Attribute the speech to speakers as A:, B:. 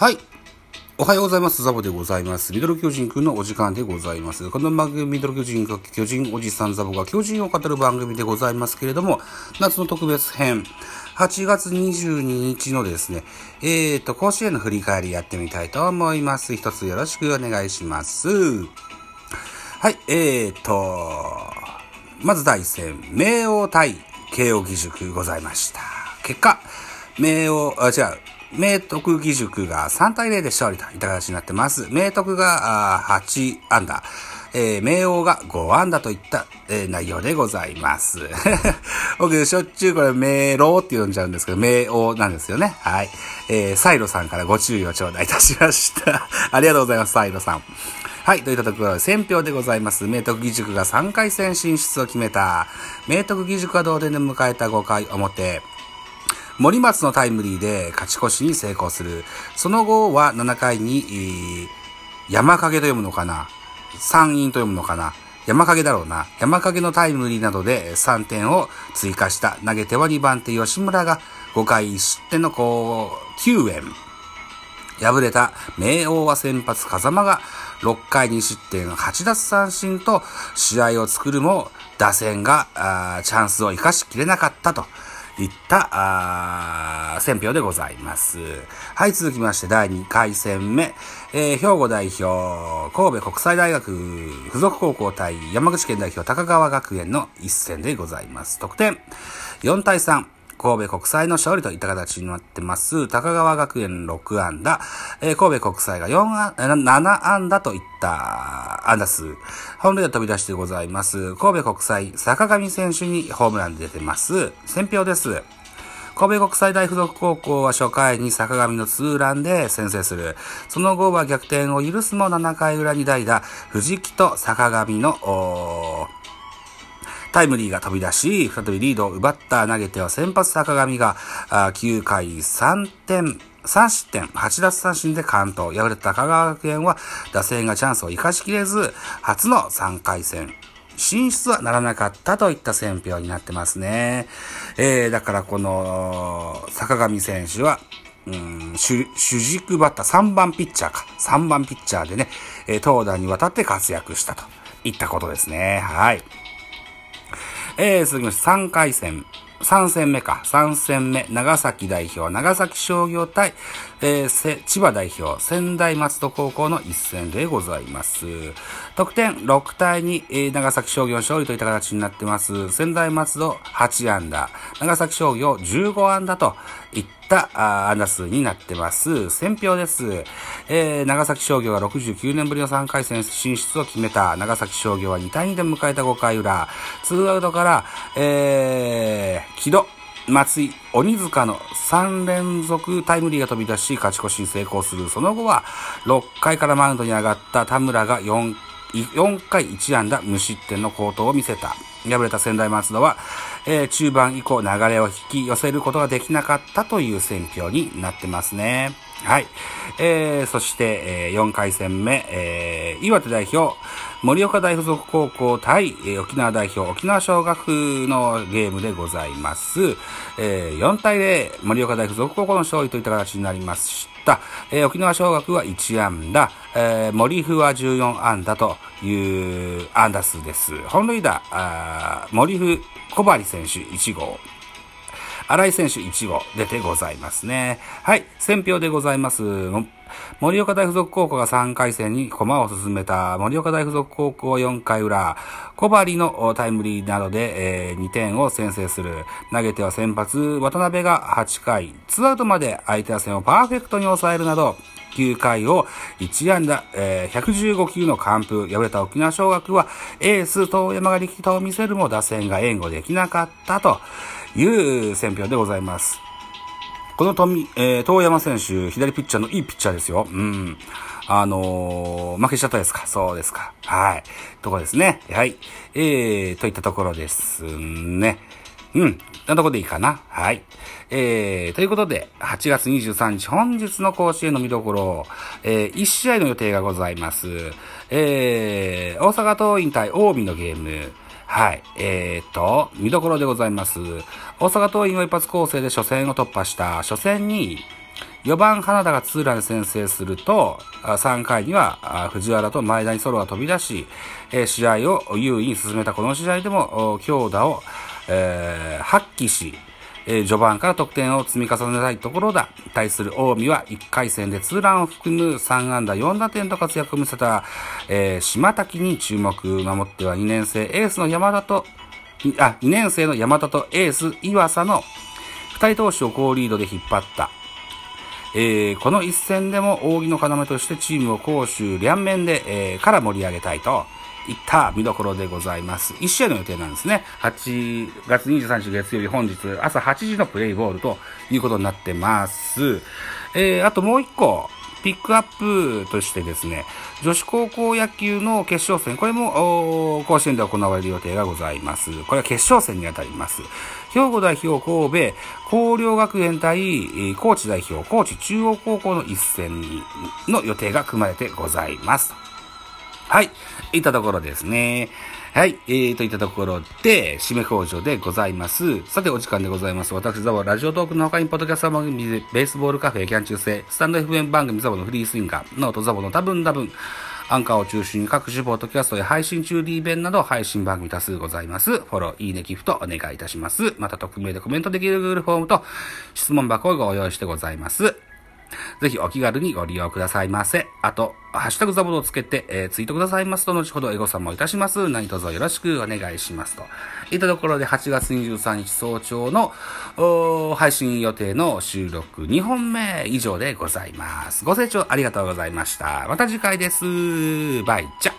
A: はい。おはようございます。ザボでございます。ミドル巨人くんのお時間でございます。この番組、ミドル巨人く巨人おじさんザボが巨人を語る番組でございますけれども、夏の特別編、8月22日のですね、えーと、甲子園の振り返りやってみたいと思います。一つよろしくお願いします。はい、えーと、まず第一戦、明王対慶応義塾ございました。結果、明王、あ、違う、明徳義塾が3対0で勝利といった形になってます。明徳が8安打、えー、明王が5安打といった、えー内容でございます。僕、しょっちゅうこれ、明郎って呼んじゃうんですけど、明王なんですよね。はい。えー、サイロさんからご注意を頂戴いたしました。ありがとうございます、サイロさん。はい、といったところで、選票でございます。明徳義塾が3回戦進出を決めた。明徳義塾が同点で迎えた5回表。森松のタイムリーで勝ち越しに成功する。その後は7回に、山影と読むのかな？山陰と読むのかな？山影だろうな。山影のタイムリーなどで3点を追加した。投げては2番手吉村が5回1失点のこう、9円。敗れた明王は先発風間が6回2失点8奪三振と試合を作るも打線がチャンスを生かしきれなかったといったあ選票でございます。はい、続きまして第2回戦目、えー兵庫代表神戸国際大学附属高校対山口県代表高川学園の一戦でございます。得点4対3。神戸国際の勝利といった形になってます。高川学園6安打、えー神戸国際が4安、7安打といった安打数。本塁打飛び出してございます。神戸国際、坂上選手にホームラン出てます。選票です。神戸国際大附属高校は初回に坂上のツーランで先制する。その後は逆転を許すも7回裏に代打、藤木と坂上の、タイムリーが飛び出し、再びリードを奪った投げては先発坂上が9回3点、3失点、8奪三振で完投。敗れた高川学園は打線がチャンスを生かしきれず、初の3回戦。進出はならなかったといった選票になってますね。えー、だからこの、坂上選手は、うん主主軸バッター3番ピッチャーか。3番ピッチャーでね、えー投打にわたって活躍したといったことですね。はい。えー、続きまして3回戦。3戦目か。3戦目。長崎代表、長崎商業対、えー千葉代表、仙台松戸高校の一戦でございます。得点6対2、えー長崎商業勝利といった形になってます。仙台松戸8安打、長崎商業15安打といったあー安打数になってます。選票です。えー長崎商業が69年ぶりの3回戦進出を決めた。長崎商業は2対2で迎えた5回裏。ツーアウトから、えー、木戸、松井、鬼塚の3連続タイムリーが飛び出し、勝ち越しに成功する。その後は、6回からマウンドに上がった田村が4、4回1安打無失点の好投を見せた。敗れた仙台松戸は、えー中盤以降流れを引き寄せることができなかったという選挙になってますね。はい。えー、そして、えー4回戦目、えー岩手代表、盛岡大附属高校対、えー沖縄代表、沖縄尚学のゲームでございます。えー4対0、盛岡大附属高校の勝利といった形になりました。えー沖縄尚学は1安打、えー森府は14安打という安打数です。本塁打、あ森府小針選手1号。新井選手1号出てございますね。はい、選票でございます。盛岡大付属高校が3回戦に駒を進めた盛岡大付属高校4回裏、小針のタイムリーなどで、え2点を先制する。投げては先発、渡辺が8回、2アウトまで相手打線をパーフェクトに抑えるなど、9回を1安打、えー115球の完封。敗れた沖縄尚学はエース遠山が力投を見せるも打線が援護できなかったという選票でございます。この富、えー、遠山選手、左ピッチャーのいいピッチャーですよ。うん。あのー負けちゃったですか？そうですか。はい。とこですね。はい。えー、といったところですね。うん。なとこでいいかな。はい。えー、ということで、8月23日、本日の甲子園の見どころ、えー、1試合の予定がございます。えー、大阪桐蔭対近江のゲーム。はい。えー、と、見どころでございます。大阪桐蔭は一発構成で初戦を突破した。初戦に、4番花田がツーランで先制すると、3回には藤原と前田にソロが飛び出し、試合を優位に進めたこの試合でも強打を、えー、発揮し、えー、序盤から得点を積み重ねたいところだ。対する近江は1回戦でツーランを含む3安打4打点と活躍を見せた、えー、島滝に注目。守っては2年生エースの山田と、あ、2年生の山田とエース岩佐の2人投手を好リードで引っ張った。えー、この一戦でも扇の要としてチームを攻守両面で、えー、から盛り上げたいといった見どころでございます。1試合の予定なんですね。8月23日月曜日本日朝8時のプレイボールということになってます。えー、あともう1個、ピックアップとしてですね、女子高校野球の決勝戦、これも甲子園で行われる予定がございます。これは決勝戦にあたります。兵庫代表神戸、広陵学園対高知代表、高知中央高校の一戦の予定が組まれてございます。はい。いったところですね。はい。えー、といったところで、締め工場でございます。さて、お時間でございます。私、ザボ、ラジオトークの他に、ポッドキャスト番組、ベースボールカフェ、キャン中世、スタンド FM 番組ザボのフリースインガー、ノートザボの多分多分、アンカーを中心に各種ポッドキャストや配信中 D 弁など配信番組多数ございます。フォロー、いいね、寄付とお願いいたします。また、匿名でコメントできる Google フォームと質問箱をご用意してございます。ぜひお気軽にご利用くださいませ。あと、ハッシュタグザボドをつけて、えー、ツイートくださいますと、後ほどエゴさんもいたします。何卒よろしくお願いしますと。いったところで8月23日早朝の配信予定の収録2本目以上でございます。ご清聴ありがとうございました。また次回です。バイチャ